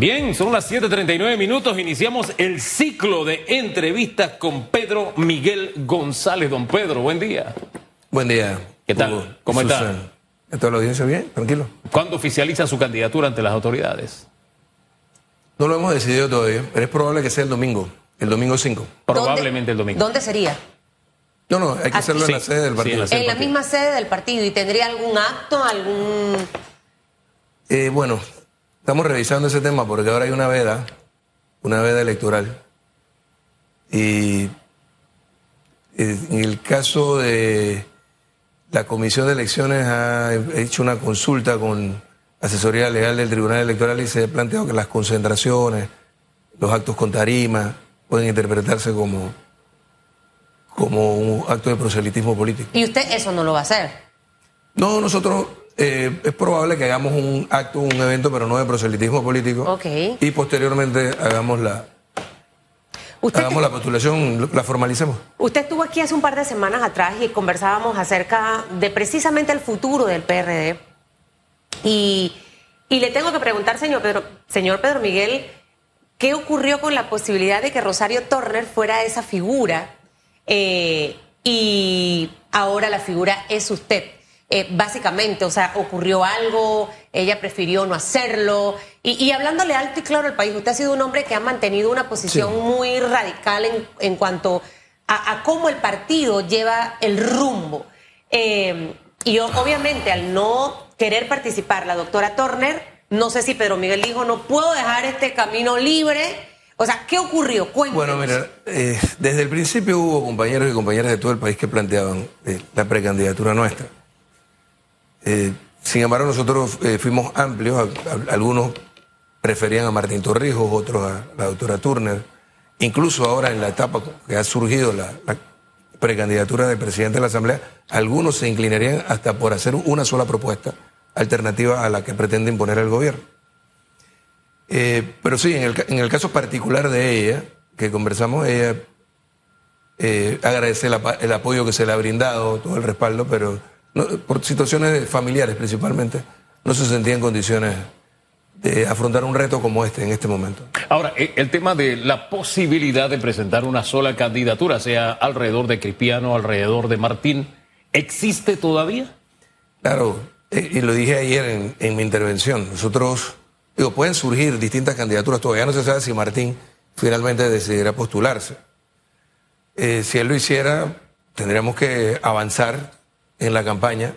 Bien, son las 7:39 minutos. Iniciamos el ciclo de entrevistas con Pedro Miguel González. Don Pedro, buen día. Buen día. ¿Qué tal? Hugo, ¿Cómo está? Susan. ¿Está la audiencia bien? Tranquilo. ¿Cuándo oficializa su candidatura ante las autoridades? No lo hemos decidido todavía, pero es probable que sea el domingo, el domingo 5. Probablemente el domingo. ¿Dónde sería? No, no, hay que Ah, hacerlo sí. en la sede del Sí, partido. en la sede. En la partido. misma sede del partido. ¿Y tendría algún acto, algún...? Eh, bueno, estamos revisando ese tema porque ahora hay una veda, una veda electoral. Y eh, en el caso de la Comisión de Elecciones ha hecho una consulta con asesoría legal del Tribunal Electoral y se ha planteado que las concentraciones, los actos con tarima, pueden interpretarse como, como un acto de proselitismo político. Y usted eso no lo va a hacer. No, nosotros eh, es probable que hagamos un acto, un evento, pero no de proselitismo político. Ok. Y posteriormente hagamos la, Usted, hagamos la postulación, la formalicemos. usted estuvo aquí hace un par de semanas atrás y conversábamos acerca de precisamente el futuro del PRD. Y, y le tengo que preguntar, señor Pedro, señor Pedro Miguel, ¿qué ocurrió con la posibilidad de que Rosario Turner fuera esa figura? Eh, y ahora la figura es usted. Eh, básicamente, o sea, ocurrió algo, ella prefirió no hacerlo. Y, y hablándole alto y claro al país, usted ha sido un hombre que ha mantenido una posición Sí. muy radical en, en cuanto a, a cómo el partido lleva el rumbo. Eh, y o- obviamente al no querer participar la doctora Turner, no sé si Pedro Miguel dijo, no puedo dejar este camino libre. O sea, ¿qué ocurrió? Cuéntenos. Bueno, mira, eh, desde el principio hubo compañeros y compañeras de todo el país que planteaban eh, la precandidatura nuestra. Eh, sin embargo, nosotros eh, fuimos amplios, algunos preferían a Martín Torrijos, otros a la doctora Turner. Incluso ahora en la etapa que ha surgido la, precandidatura del presidente de la Asamblea, algunos se inclinarían hasta por hacer una sola propuesta alternativa a la que pretende imponer el gobierno. Eh, pero sí, en el, en el caso particular de ella, que conversamos, ella agradece el, el apoyo que se le ha brindado, todo el respaldo, pero no- por situaciones familiares principalmente, no se sentía en condiciones de afrontar un reto como este en este momento. Ahora, eh, el tema de la posibilidad de presentar una sola candidatura, sea alrededor de Cristiano, alrededor de Martín, ¿existe todavía? Claro, eh, y lo dije ayer en, en mi intervención, nosotros, digo, pueden surgir distintas candidaturas, todavía no se sabe si Martín finalmente decidirá postularse. Eh, si él lo hiciera, tendríamos que avanzar en la campaña,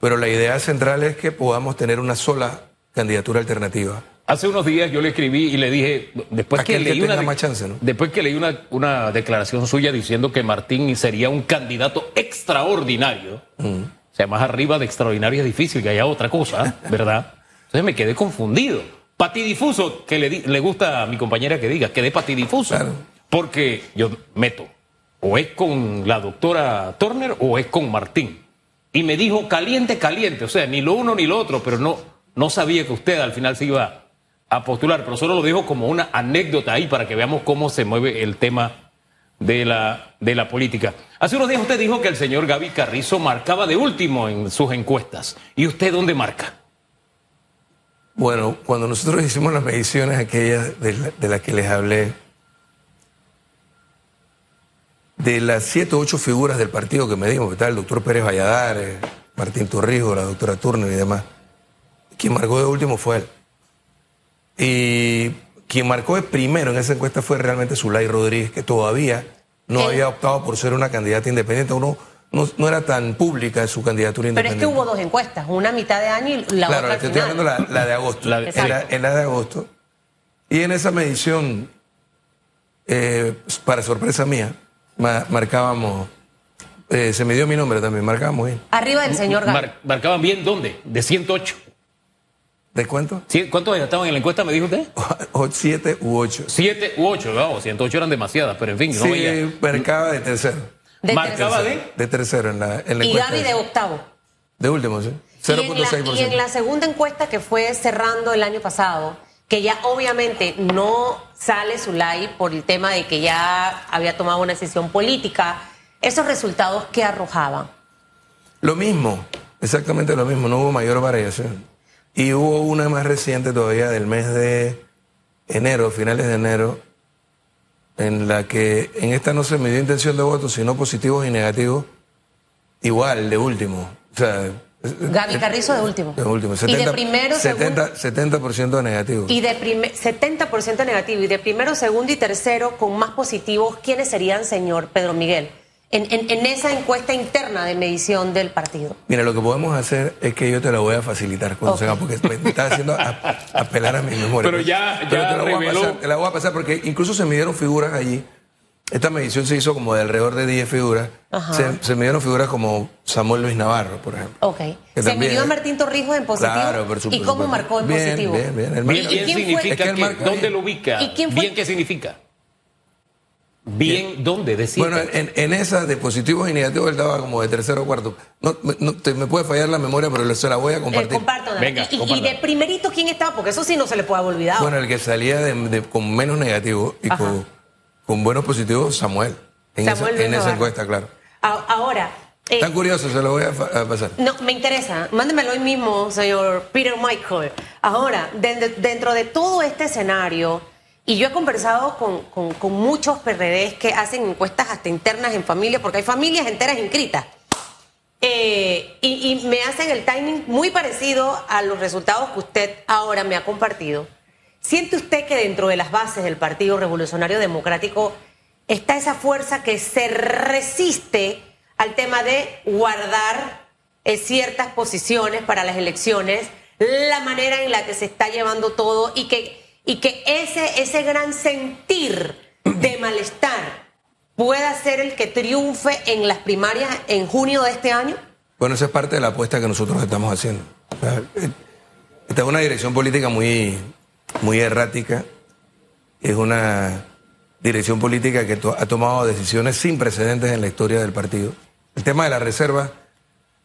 pero la idea central es que podamos tener una sola candidatura alternativa. Hace unos días yo le escribí y le dije, después que Aquel que leí una más chance, ¿no? después que leí una, una declaración suya diciendo que Martín sería un candidato extraordinario, o sea, más arriba de extraordinario es difícil que haya otra cosa, ¿verdad? Entonces me quedé confundido. Patidifuso, que le, le gusta a mi compañera que diga, quedé patidifuso. Claro. Porque yo meto, o es con la doctora Turner o es con Martín. Y me dijo caliente, caliente, o sea, ni lo uno ni lo otro, pero no, no sabía que usted al final se iba a postular, pero solo lo dijo como una anécdota ahí para que veamos cómo se mueve el tema de la, de la política. Hace unos días usted dijo que el señor Gaby Carrizo marcaba de último en sus encuestas. ¿Y usted dónde marca? Bueno, cuando nosotros hicimos las mediciones aquellas de, la- de las que les hablé, de las siete o ocho figuras del partido que medimos, que está el doctor Pérez Valladares, Martín Torrijos, la doctora Turner y demás, quien marcó de último fue él. Y quien marcó de primero en esa encuesta fue realmente Zulay Rodríguez, que todavía no había optado por ser una candidata independiente, uno no, no era tan pública su candidatura Pero es independiente. que hubo dos encuestas, una a mitad de año y la Claro, otra al te estoy hablando la, la de agosto. La de- en, la, Exacto. en la de agosto. Y en esa medición, eh, para sorpresa mía, ma- marcábamos, eh, se me dio mi nombre también, marcábamos bien. Arriba del señor. Mar- ¿Marcaban bien dónde? De 108. ¿De cuánto? ¿Cuántos estaban en la encuesta, me dijo usted? O siete u ocho. Siete u ocho, no, 108 eran demasiadas, pero en fin, no veía. Sí, marcaba de tercero. De Marcaba tercero. de... De tercero en la, en la Y encuesta. Gaby de octavo. De último, sí. Y en, la, 0.6%. y en la segunda encuesta que fue cerrando el año pasado, que ya obviamente no sale like por el tema de que ya había tomado una decisión política, esos resultados que arrojaban. Lo mismo, exactamente lo mismo, no hubo mayor variación. Y hubo una más reciente todavía del mes de enero, finales de enero, en la que en esta no se me dio intención de voto, sino positivos y negativos, igual, de último. O sea, Gaby Carrizo de último. de último. y de primero, 70, 70% negativo. Y de primer, 70% negativo. Y de primero, segundo y tercero con más positivos, ¿quiénes serían, señor Pedro Miguel? En, en, en, esa encuesta interna de medición del partido. Mira, lo que podemos hacer es que yo te la voy a facilitar cuando okay. se haga, porque me estás haciendo a, apelar a mi memoria. Pero ya, Pero ya te, la voy reveló. a pasar, te la voy a pasar porque incluso se midieron figuras allí. Esta medición se hizo como de alrededor de 10 figuras. Se, se, midieron figuras como Samuel Luis Navarro, por ejemplo. Ok. Se también, midió a Martín Torrijos en positivo. Claro, por supuesto. ¿Y cómo marcó en bien, positivo? Bien, bien. El ¿Bien quién fue? significa Es que marca ¿Dónde lo ubica? ¿Y quién fue? ¿Bien qué significa? ¿Bien dónde? Decir. Bueno, en, en esa de positivos y negativos él daba como de tercero o cuarto. No, me- no, te- me puede fallar la memoria, pero se la voy a Eh, compartir. comparto, Dani. Venga, y, y- y de primerito, ¿quién estaba? Porque eso sí no se le puede haber olvidado. Bueno, el que salía de- de- con menos negativos y Ajá. con, con buenos positivos, Samuel. En, Samuel esa, en encuesta, claro. Ahora, eh, Tan curioso, se lo voy a, pasar. no, me interesa. Mándemelo hoy mismo, señor Peter Michael. Ahora, de- dentro de todo este escenario, y yo he conversado con, con- con muchos PRDs que hacen encuestas hasta internas en familia, porque hay familias enteras inscritas. Eh, y, y me hacen el timing muy parecido a los resultados que usted ahora me ha compartido. ¿Siente usted que dentro de las bases del Partido Revolucionario Democrático está esa fuerza que se resiste al tema de guardar eh, ciertas posiciones para las elecciones, la manera en la que se está llevando todo y que, y que ese, ese gran sentir de malestar pueda ser el que triunfe en las primarias en junio de este año? Bueno, esa es parte de la apuesta que nosotros estamos haciendo. Eh, Esta es una dirección política muy, muy errática. Es una dirección política que ha tomado decisiones sin precedentes en la historia del partido. El tema de la reserva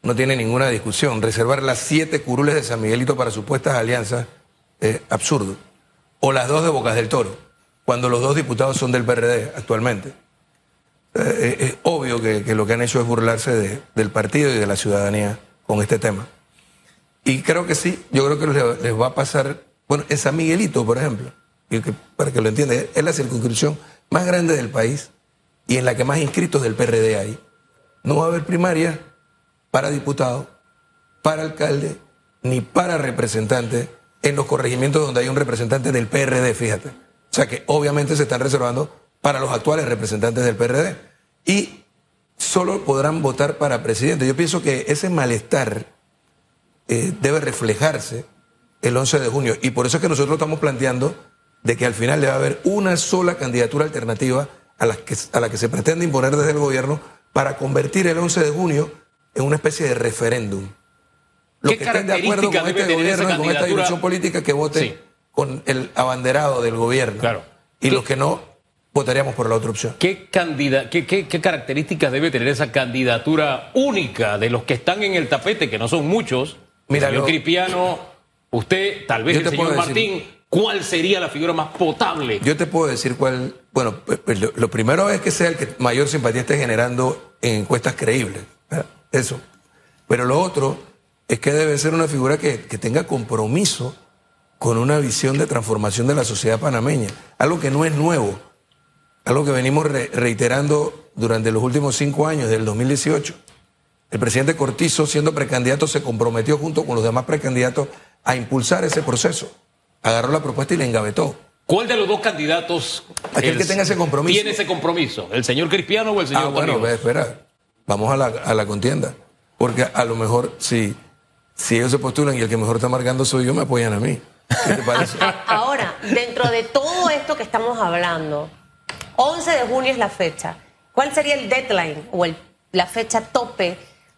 no tiene ninguna discusión. Reservar las siete curules de San Miguelito para supuestas alianzas es absurdo. O las dos de Bocas del Toro, cuando los dos diputados son del PRD actualmente. Eh, es obvio que, lo que han hecho es burlarse de- del partido y de la ciudadanía con este tema. Y creo que sí, yo creo que les va a pasar, bueno, en San Miguelito, por ejemplo, para que lo entiendan, es la circunscripción más grande del país y en la que más inscritos del PRD hay. No va a haber primaria para diputado, para alcalde, ni para representante en los corregimientos donde hay un representante del PRD, fíjate. O sea que obviamente se están reservando para los actuales representantes del PRD. Y solo podrán votar para presidente. Yo pienso que ese malestar eh, debe reflejarse el 11 de junio. Y por eso es que nosotros estamos planteando de que al final debe haber una sola candidatura alternativa a la que, a la que se pretende imponer desde el gobierno para convertir el 11 de junio en una especie de referéndum. Los ¿Qué que estén de acuerdo con este gobierno y con esta dirección política que voten Sí. con el abanderado del gobierno. Claro. Y ¿Qué- los que no, votaríamos por la otra opción. ¿Qué, candida- qué, qué- qué características debe tener esa candidatura única de los que están en el tapete, que no son muchos? Mira, el señor lo- usted, tal vez el señor decir- Martín, ¿cuál sería la figura más potable? Yo te puedo decir cuál. Bueno, pues, pues, lo, lo primero es que sea el que mayor simpatía esté generando en encuestas creíbles. ¿verdad? Eso. Pero lo otro es que debe ser una figura que, que tenga compromiso con una visión de transformación de la sociedad panameña. Algo que no es nuevo. Algo que venimos re- reiterando durante los últimos cinco años, del 2018. El presidente Cortizo, siendo precandidato, se comprometió junto con los demás precandidatos a impulsar ese proceso. Agarró la propuesta y la engavetó. ¿Cuál de los dos candidatos Aquel el- que tenga ese compromiso. tiene ese compromiso? ¿El señor Crispiano o el señor Ah, bueno, ve, espera. Vamos a la, a la contienda. Porque a lo mejor, si, si ellos se postulan y el que mejor está marcando soy yo, me apoyan a mí. ¿Qué te parece? Ahora, dentro de todo esto que estamos hablando, 11 de junio es la fecha. ¿Cuál sería el deadline o el- la fecha tope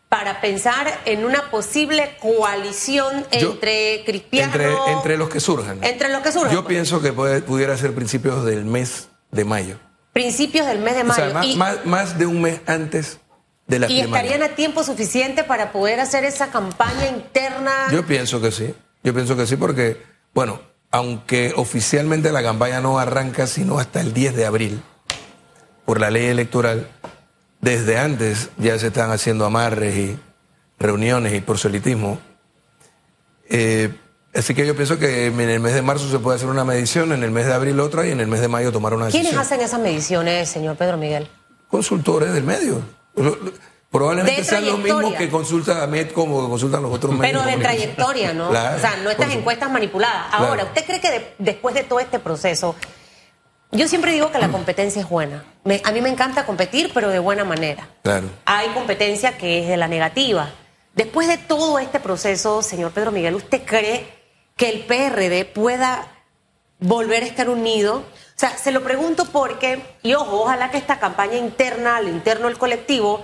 para pensar en una posible coalición Yo- entre Cristiano? entre, entre los que surjan. Entre los que surjan. Yo pienso que puede- pudiera ser principios del mes de mayo. Principios del mes de O mayo. sea, más, y, más- más de un mes antes de la y primaria. estarían a tiempo suficiente para poder hacer esa campaña interna. Yo pienso que sí. Yo pienso que sí porque, bueno, aunque oficialmente la campaña no arranca sino hasta el 10 de abril por la ley electoral, desde antes ya se están haciendo amarres y reuniones y proselitismo. Eh, Así que yo pienso que en el mes de marzo se puede hacer una medición, en el mes de abril otra y en el mes de mayo tomar una decisión. ¿Quiénes hacen esas mediciones, señor Pedro Miguel? Consultores del medio. Probablemente sean los mismos que consulta a MED como que consultan los otros medios. Pero de trayectoria, ¿no? o sea, no estas encuestas manipuladas. Ahora, ¿usted cree que después de todo este proceso, yo siempre digo que la competencia es buena. a mí me encanta competir, pero de buena manera. Claro. Hay competencia que es de la negativa. Después de todo este proceso, señor Pedro Miguel, ¿usted cree que el PRD pueda volver a estar unido? O sea, se lo pregunto porque, y ojo, ojalá que esta campaña interna, al interno del colectivo,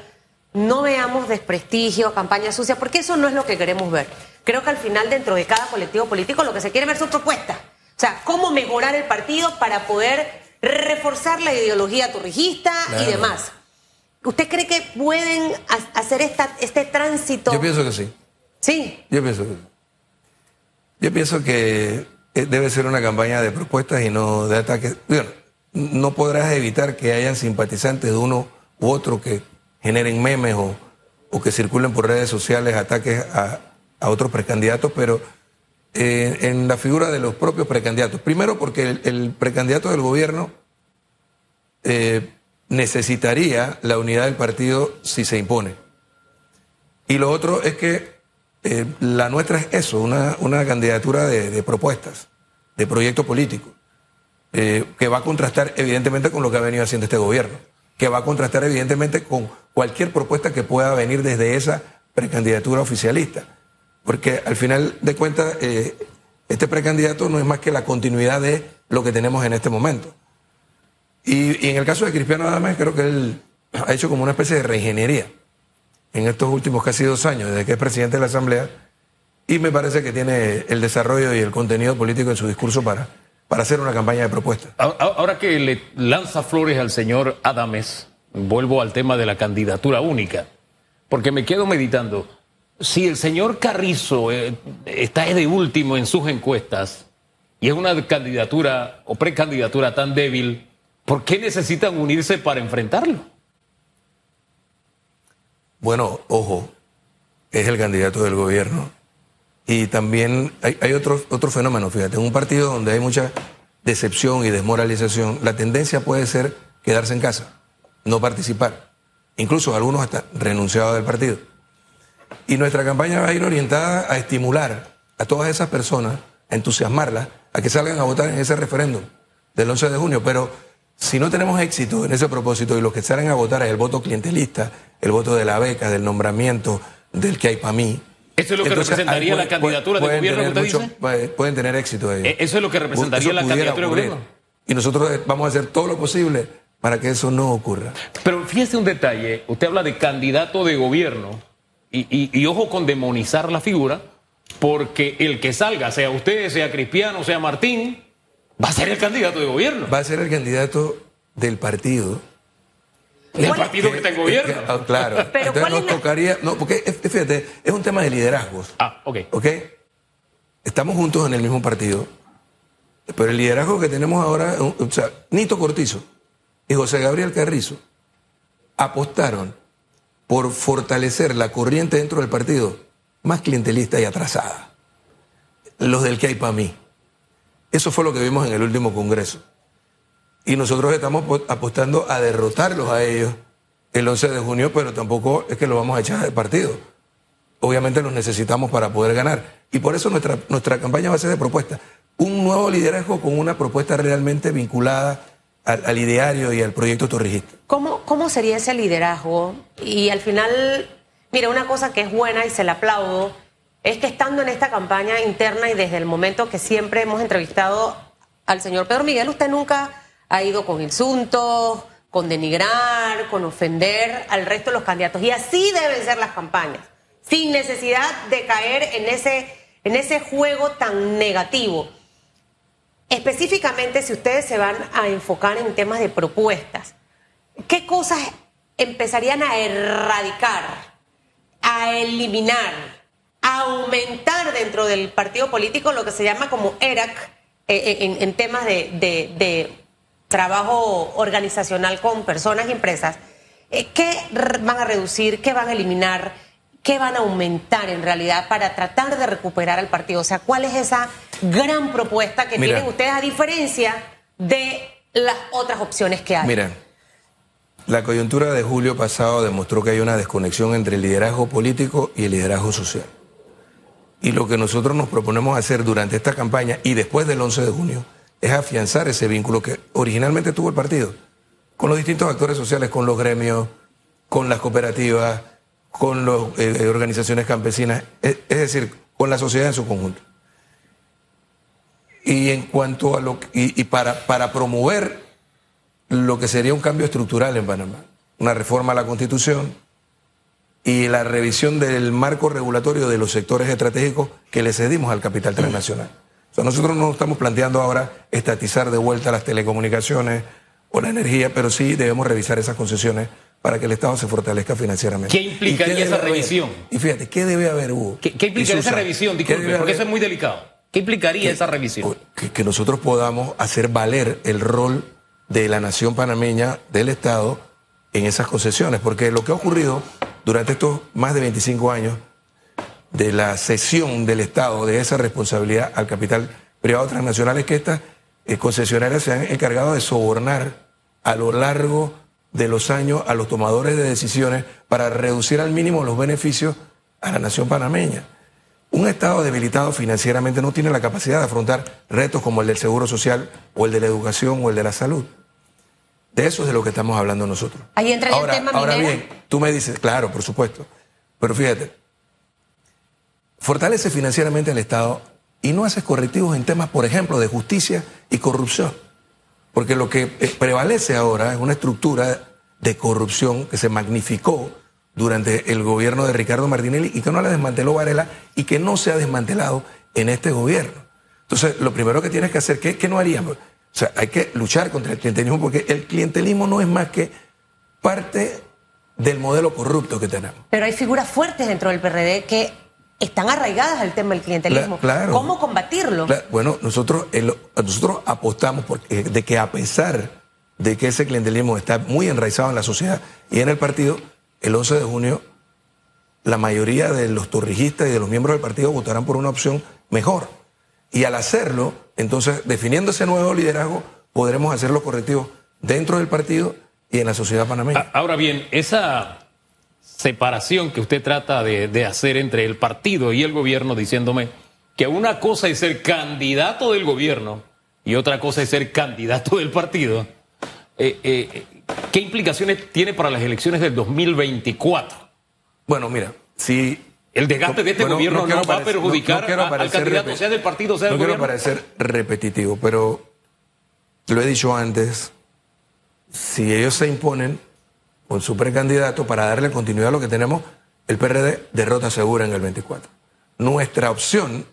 no veamos desprestigio, campaña sucia, porque eso no es lo que queremos ver. Creo que al final, dentro de cada colectivo político, lo que se quiere ver son propuestas. O sea, cómo mejorar el partido para poder reforzar la ideología torrijista y demás. ¿Usted cree que pueden hacer esta, este tránsito? Yo pienso que sí. Sí. Yo pienso que sí. Yo pienso que eh, debe ser una campaña de propuestas y no de ataques. Bueno, no podrás evitar que hayan simpatizantes de uno u otro que generen memes o, o que circulen por redes sociales ataques a, a otros precandidatos, pero eh, en la figura de los propios precandidatos. Primero porque el, precandidato del gobierno eh, necesitaría la unidad del partido si se impone. Y lo otro es que eh, la nuestra es eso, una, una candidatura de, propuestas, de proyecto político, que va a contrastar evidentemente con lo que ha venido haciendo este gobierno, que va a contrastar evidentemente con cualquier propuesta que pueda venir desde esa precandidatura oficialista porque al final de cuentas eh, este precandidato no es más que la continuidad de lo que tenemos en este momento. Y, en el caso de Cristiano Adame, creo que él ha hecho como una especie de reingeniería en estos últimos casi dos años, desde que es presidente de la Asamblea, y me parece que tiene el desarrollo y el contenido político en su discurso para, para hacer una campaña de propuestas. Ahora que le lanza flores al señor Adames, vuelvo al tema de la candidatura única, porque me quedo meditando si el señor Carrizo eh, está de último en sus encuestas y es una candidatura o precandidatura tan débil, ¿por qué necesitan unirse para enfrentarlo? Bueno, ojo, es el candidato del gobierno. Y también hay, otro, otro fenómeno, fíjate, en un partido donde hay mucha decepción y desmoralización, la tendencia puede ser quedarse en casa, no participar. Incluso algunos hasta renunciados del partido. Y nuestra campaña va a ir orientada a estimular a todas esas personas, a entusiasmarlas, a que salgan a votar en ese referéndum del 11 de junio. Pero si no tenemos éxito en ese propósito y los que salen a votar es el voto clientelista, el voto de la beca, del nombramiento, del que hay para mí. ¿Eso es lo que representaría la candidatura de gobierno que usted dice? Pueden tener éxito ellos. Eh, ¿Eso es lo que representaría la candidatura de gobierno? Y nosotros vamos a hacer todo lo posible para que eso no ocurra. Pero fíjese un detalle, usted habla de candidato de gobierno y, ojo con demonizar la figura, porque el que salga, sea usted, sea Cristiano, sea Martín, va a ser el candidato de gobierno. Va a ser el candidato del partido. Del partido que está en gobierno. Ah, claro. Entonces nos tocaría. No, porque fíjate, es un tema de liderazgos. Ah, ok. Ok. Estamos juntos en el mismo partido. Pero el liderazgo que tenemos ahora, o sea, Nito Cortizo y José Gabriel Carrizo apostaron por fortalecer la corriente dentro del partido más clientelista y atrasada. Los del que hay para mí. Eso fue lo que vimos en el último Congreso. Y nosotros estamos apostando a derrotarlos a ellos el 11 de junio, pero tampoco es que lo vamos a echar del partido. Obviamente los necesitamos para poder ganar. Y por eso nuestra, nuestra campaña va a ser de propuesta. Un nuevo liderazgo con una propuesta realmente vinculada al, ideario y al proyecto torrijista. ¿Cómo, ¿Cómo sería ese liderazgo? Y al final, mira, una cosa que es buena y se la aplaudo, es que estando en esta campaña interna y desde el momento que siempre hemos entrevistado al señor Pedro Miguel, usted nunca ha ido con insultos, con denigrar, con ofender al resto de los candidatos. Y así deben ser las campañas, sin necesidad de caer en ese, en ese juego tan negativo. Específicamente, si ustedes se van a enfocar en temas de propuestas, ¿qué cosas empezarían a erradicar, a eliminar, a aumentar dentro del partido político lo que se llama como ERAC eh, eh, en, temas de, trabajo organizacional con personas y empresas? Eh, ¿Qué van a reducir? ¿Qué van a eliminar? ¿Qué van a aumentar en realidad para tratar de recuperar al partido? O sea, ¿cuál es esa gran propuesta que Mira. tienen ustedes a diferencia de las otras opciones que hay? Mira, la coyuntura de julio pasado demostró que hay una desconexión entre el liderazgo político y el liderazgo social. Y lo que nosotros nos proponemos hacer durante esta campaña y después del 11 de junio es afianzar ese vínculo que originalmente tuvo el partido con los distintos actores sociales, con los gremios, con las cooperativas, con las organizaciones campesinas, es, decir, con la sociedad en su conjunto. Y en cuanto a lo y, para, para promover lo que sería un cambio estructural en Panamá, una reforma a la Constitución y la revisión del marco regulatorio de los sectores estratégicos que le cedimos al capital transnacional. O nosotros no estamos planteando ahora estatizar de vuelta las telecomunicaciones o la energía, pero sí debemos revisar esas concesiones para que el Estado se fortalezca financieramente. ¿Qué implicaría ¿Y qué esa haber? revisión? Y fíjate, ¿qué debe haber, Hugo? ¿Qué, qué implicaría esa revisión? ¿qué Disculpe, porque haber? eso es muy delicado. ¿Qué implicaría esa revisión? que, que nosotros podamos hacer valer el rol de la nación panameña, del Estado, en esas concesiones. Porque lo que ha ocurrido durante estos más de 25 años de la cesión del Estado de esa responsabilidad al capital privado transnacional es que estas eh, concesionarias se han encargado de sobornar a lo largo de los años a los tomadores de decisiones para reducir al mínimo los beneficios a la nación panameña. Un Estado debilitado financieramente no tiene la capacidad de afrontar retos como el del seguro social o el de la educación o el de la salud. De eso es de lo que estamos hablando nosotros. Ahí entraría el ahora, tema Ahora bien, tú me dices, claro, por supuesto. Pero fíjate, fortalece financieramente al Estado y no haces correctivos en temas, por ejemplo, de justicia y corrupción. Porque lo que eh, prevalece ahora es una estructura de corrupción que se magnificó durante el gobierno de Ricardo Martinelli y que no la desmanteló Varela y que no se ha desmantelado en este gobierno. Entonces, lo primero que tienes que hacer, ¿qué, qué no haríamos? O sea, hay que luchar contra el clientelismo porque el clientelismo no es más que parte del modelo corrupto que tenemos. Pero hay figuras fuertes dentro del PRD que están arraigadas al tema del clientelismo. Claro. ¿Cómo combatirlo? Bueno, nosotros, el- nosotros apostamos por- eh, de que a pesar de que ese clientelismo está muy enraizado en la sociedad y en el partido, el 11 de junio la mayoría de los torrijistas y de los miembros del partido votarán por una opción mejor. Y al hacerlo, entonces, definiendo ese nuevo liderazgo, podremos hacer los correctivos dentro del partido y en la sociedad panameña. A- Ahora bien, esa separación que usted trata de, de hacer entre el partido y el gobierno, diciéndome que una cosa es ser candidato del gobierno y otra cosa es ser candidato del partido, eh, eh, ¿qué implicaciones tiene para las elecciones del 2024? Bueno, mira, si El desgaste de este Bueno, gobierno no, quiero va a perjudicar no- no a- al candidato, sea del partido, sea del No quiero gobierno. parecer repetitivo, pero lo he dicho antes, si ellos se imponen con su precandidato para darle continuidad a lo que tenemos, el PRD derrota segura en el 24. Nuestra opción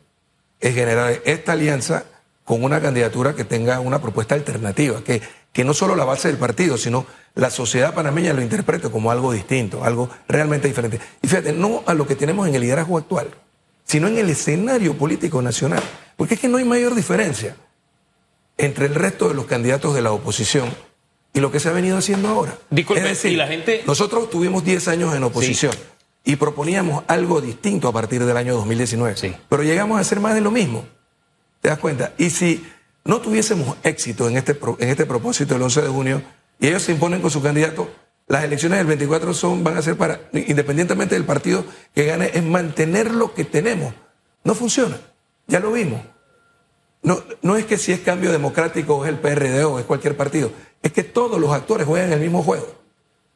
es generar esta alianza con una candidatura que tenga una propuesta alternativa, que, que no solo la base del partido, sino la sociedad panameña lo interprete como algo distinto, algo realmente diferente. Y fíjate, no a lo que tenemos en el liderazgo actual, sino en el escenario político nacional, porque es que no hay mayor diferencia entre el resto de los candidatos de la oposición y lo que se ha venido haciendo ahora. Disculpe, es decir, y la gente- nosotros tuvimos 10 años en oposición y proponíamos algo distinto a partir del año 2019, Sí. pero llegamos a hacer más de lo mismo. ¿Te das cuenta? Y si no tuviésemos éxito en este, en este propósito el 11 de junio y ellos se imponen con su candidato, las elecciones del 24 son, van a ser para, independientemente del partido que gane, es mantener lo que tenemos. No funciona. Ya lo vimos. No, no es que si es cambio democrático o es el PRD o es cualquier partido, es que todos los actores juegan el mismo juego.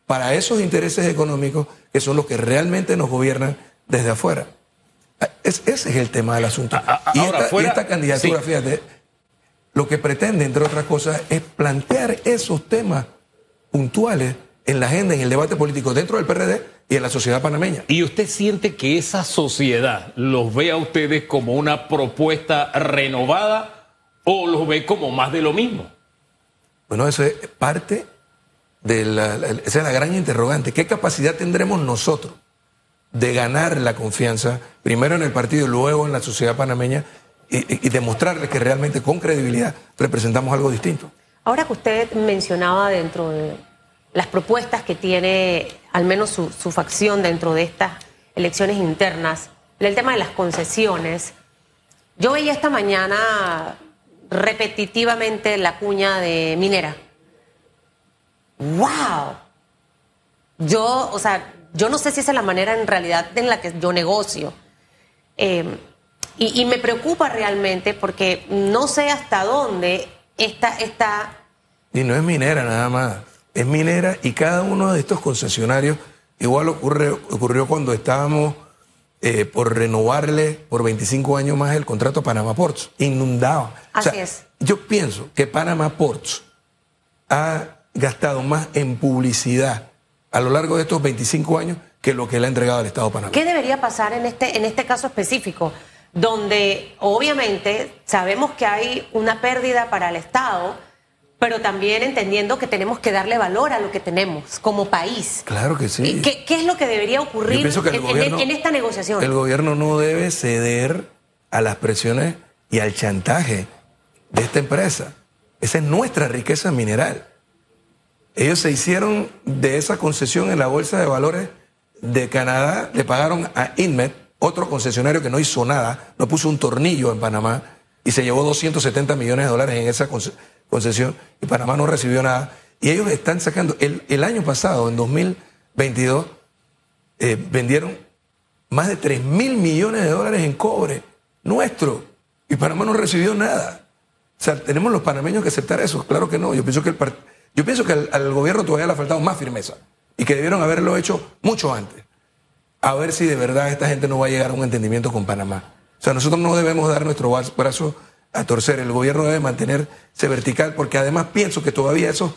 Para esos intereses económicos que son los que realmente nos gobiernan desde afuera. Es- ese es el tema del asunto. A- a- y, ahora, esta, y esta candidatura, sí. fíjate, lo que pretende, entre otras cosas, es plantear esos temas puntuales en la agenda, en el debate político dentro del PRD y en la sociedad panameña. ¿Y usted siente que esa sociedad los ve a ustedes como una propuesta renovada o los ve como más de lo mismo? Eso es parte de la, esa es la gran interrogante. ¿Qué capacidad tendremos nosotros de ganar la confianza, primero en el partido y luego en la sociedad panameña, y- y demostrarles que realmente con credibilidad representamos algo distinto? Ahora que usted mencionaba dentro de las propuestas que tiene al menos su, su facción dentro de estas elecciones internas, el tema de las concesiones. Yo veía esta mañana repetitivamente la cuña de minera. ¡Wow! Yo, o sea, yo no sé si esa es la manera en realidad en la que yo negocio. Y, y, me preocupa realmente porque no sé hasta dónde esta, esta... Y no es minera nada más, es minera y cada uno de estos concesionarios, igual ocurre, ocurrió cuando estábamos eh, por renovarle por 25 años más el contrato a Panamá Ports, inundaba. Así es. Yo pienso que Panamá Ports ha gastado más en publicidad a lo largo de estos 25 años que lo que le ha entregado al Estado de Panamá. ¿Qué debería pasar en este, en este caso específico? Donde obviamente sabemos que hay una pérdida para el Estado, pero también entendiendo que tenemos que darle valor a lo que tenemos como país. Claro que sí. ¿Qué, qué es lo que debería ocurrir que en, gobierno, en, en esta negociación? El gobierno no debe ceder a las presiones y al chantaje de esta empresa. Esa es nuestra riqueza mineral. Ellos se hicieron de esa concesión en la Bolsa de Valores de Canadá, le pagaron a Inmet, otro concesionario que no hizo nada, no puso un tornillo en Panamá y se llevó 270 millones de dólares en esa concesión y Panamá no recibió nada. Y ellos están sacando, el, año pasado, en 2022, eh, vendieron más de 3 mil millones de dólares en cobre nuestro y Panamá no recibió nada. O sea, tenemos los panameños que aceptar eso. Claro que no. Yo pienso que el partido yo pienso que al, al, gobierno todavía le ha faltado más firmeza y que debieron haberlo hecho mucho antes. A ver si de verdad esta gente no va a llegar a un entendimiento con Panamá. O sea, nosotros no debemos dar nuestro brazo a torcer. El gobierno debe mantenerse vertical porque además pienso que todavía esos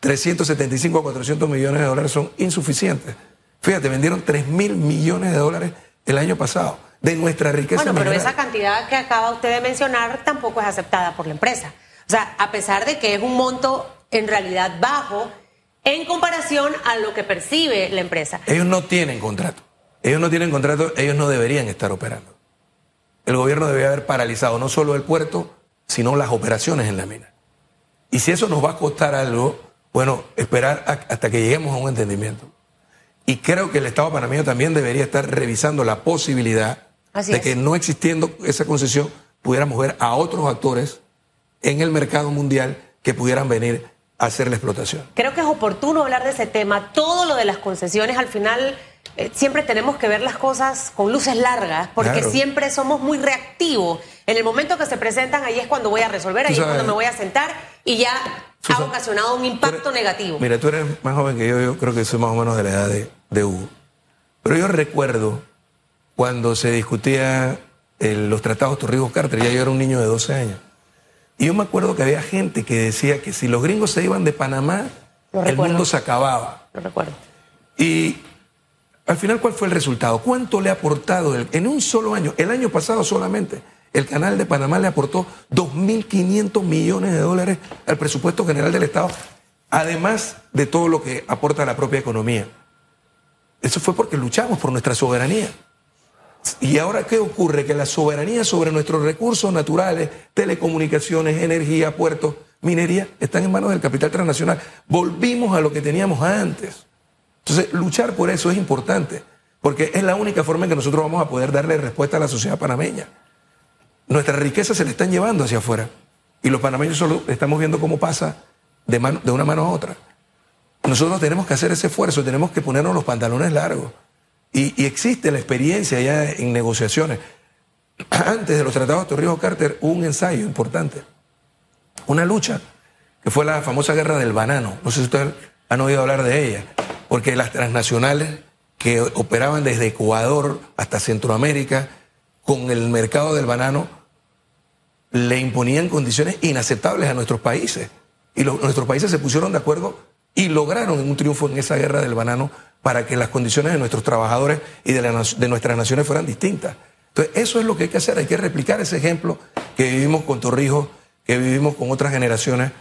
375 a 400 millones de dólares son insuficientes. Fíjate, vendieron 3 mil millones de dólares el año pasado de nuestra riqueza. Bueno, pero mineral. esa cantidad que acaba usted de mencionar tampoco es aceptada por la empresa. O sea, a pesar de que es un monto en realidad bajo en comparación a lo que percibe la empresa. Ellos no tienen contrato. Ellos no tienen contrato, ellos no deberían estar operando. El gobierno debería haber paralizado no solo el puerto, sino las operaciones en la mina. Y si eso nos va a costar algo, bueno, esperar a, hasta que lleguemos a un entendimiento. Y creo que el Estado panameño también debería estar revisando la posibilidad Así de es. que no existiendo esa concesión pudiéramos ver a otros actores en el mercado mundial que pudieran venir hacer la explotación. Creo que es oportuno hablar de ese tema. Todo lo de las concesiones, al final, eh, siempre tenemos que ver las cosas con luces largas, porque Claro. siempre somos muy reactivos. En el momento que se presentan, ahí es cuando voy a resolver, ahí es cuando me voy a sentar y ya Susan, ha ocasionado un impacto eres- negativo. Mira, tú eres más joven que yo, yo creo que soy más o menos de la edad de, de Hugo. Pero yo recuerdo cuando se discutía el- los tratados Torrijos-Carter, ya yo era un niño de 12 años. Y yo me acuerdo que había gente que decía que si los gringos se iban de Panamá, Lo el mundo se acababa. Lo recuerdo. Y al final, ¿cuál fue el resultado? ¿Cuánto le ha aportado el- en un solo año? El año pasado solamente, el canal de Panamá le aportó 2.500 millones de dólares al presupuesto general del Estado, además de todo lo que aporta la propia economía. Eso fue porque luchamos por nuestra soberanía. Y ahora, ¿qué ocurre? Que la soberanía sobre nuestros recursos naturales, telecomunicaciones, energía, puertos, minería, están en manos del capital transnacional. Volvimos a lo que teníamos antes. Entonces, luchar por eso es importante, porque es la única forma en que nosotros vamos a poder darle respuesta a la sociedad panameña. Nuestras riquezas se le están llevando hacia afuera. Y los panameños solo estamos viendo cómo pasa de, mano- de una mano a otra. Nosotros tenemos que hacer ese esfuerzo, tenemos que ponernos los pantalones largos. Y, y existe la experiencia ya en negociaciones. Antes de los tratados de Torrijos-Carter hubo un ensayo importante, una lucha, que fue la famosa guerra del banano. No sé si ustedes han oído hablar de ella, porque las transnacionales que operaban desde Ecuador hasta Centroamérica con el mercado del banano le imponían condiciones inaceptables a nuestros países. Y nuestros países se pusieron de acuerdo y lograron un triunfo en esa guerra del banano para que las condiciones de nuestros trabajadores y de, de nuestras naciones fueran distintas. Entonces, eso es lo que hay que hacer. Hay que replicar ese ejemplo que vivimos con Torrijos, que vivimos con otras generaciones,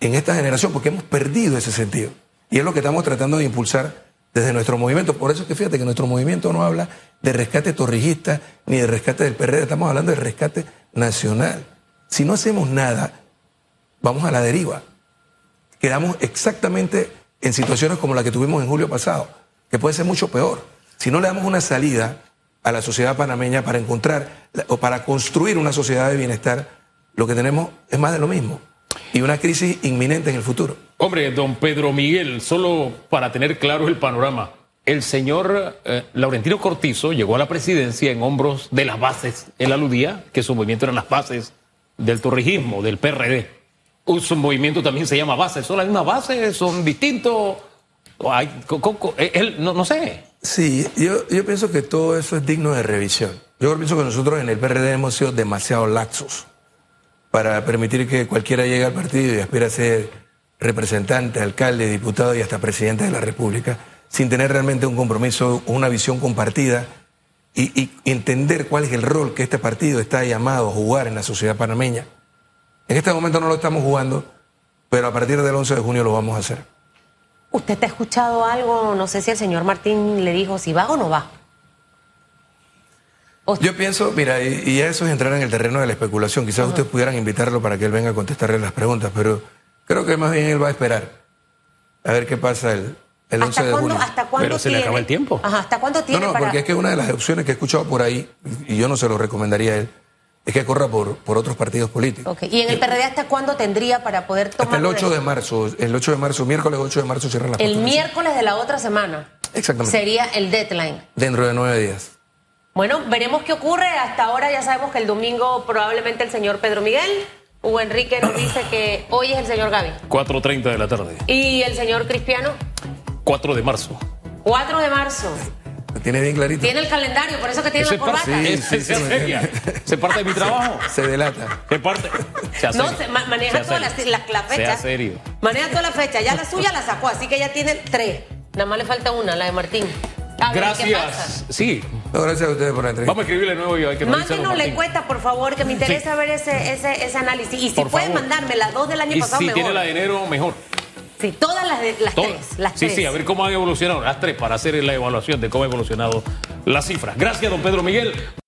en esta generación, porque hemos perdido ese sentido. Y es lo que estamos tratando de impulsar desde nuestro movimiento. Por eso es que fíjate que nuestro movimiento no habla de rescate torrijista ni de rescate del PRD, estamos hablando de rescate nacional. Si no hacemos nada, vamos a la deriva. Quedamos exactamente en situaciones como la que tuvimos en julio pasado, que puede ser mucho peor. si no le damos una salida a la sociedad panameña para encontrar o para construir una sociedad de bienestar, lo que tenemos es más de lo mismo y una crisis inminente en el futuro. Hombre, don Pedro Miguel, solo para tener claro el panorama, el señor eh, Laurentino Cortizo llegó a la presidencia en hombros de las bases, él aludía que su movimiento eran las bases del torrijismo, del PRD. Su movimiento también se llama base, son las mismas bases, son distintos. Hay, eh, él, no, no sé. Sí, yo pienso que todo eso es digno de revisión. Yo pienso que nosotros en el PRD hemos sido demasiado laxos para permitir que cualquiera llegue al partido y aspire a ser representante, alcalde, diputado y hasta presidente de la República, sin tener realmente un compromiso, una visión compartida y, y entender cuál es el rol que este partido está llamado a jugar en la sociedad panameña. En este momento no lo estamos jugando, pero a partir del 11 de junio lo vamos a hacer. ¿Usted te ha escuchado algo? No sé si el señor Martín le dijo si va o no va. Yo pienso, mira, y, eso es entrar en el terreno de la especulación. Quizás ustedes pudieran invitarlo para que él venga a contestarle las preguntas, pero creo que más bien él va a esperar a ver qué pasa el, el 11 de junio. ¿Hasta cuándo Pero se le acaba el tiempo. Ajá, ¿hasta cuándo tiene No, no, porque es que una de las opciones que he escuchado por ahí, y yo no se lo recomendaría a él, es que corra por, por otros partidos políticos. Okay. ¿Y en el PRD hasta cuándo tendría para poder tomar? Hasta el 8 de marzo, el 8 de marzo, miércoles 8 de marzo cierran las El miércoles de la otra semana. Exactamente. Sería el deadline. Dentro de nueve días. Bueno, veremos qué ocurre. Hasta ahora ya sabemos que el domingo probablemente el señor Pedro Miguel. Hugo Enrique nos dice que hoy es el señor Gaby. 4.30 de la tarde. ¿Y el señor Cristiano? 4 de marzo. 4 de marzo. Lo tiene bien clarito. Tiene el calendario, por eso que tiene Ese la corbata. parte, es- se. Se parte de mi trabajo. Se delata. Se parte. No, se ma- maneja todas las la, la Sea fechas. serio. Maneja toda la fecha. Ya la suya la sacó, así que ya tiene tres. Nada más le falta una, la de Martín. A ver, ¿qué pasa? Gracias. Sí. No, gracias a ustedes por la entrevista. Vamos a escribirle nuevo y hay que analizarlo, Mándenos la Martín. encuesta, por favor, que me interesa Sí. ver ese, ese, ese análisis. Y si Por pueden favor. mandarme las dos del año Y pasado, si mejor. tiene la de enero, mejor. Sí, todas las, de, las Todas. tres. Las sí, tres. sí, a ver cómo han evolucionado las tres para hacer la evaluación de cómo han evolucionado las cifras. Gracias, don Pedro Miguel.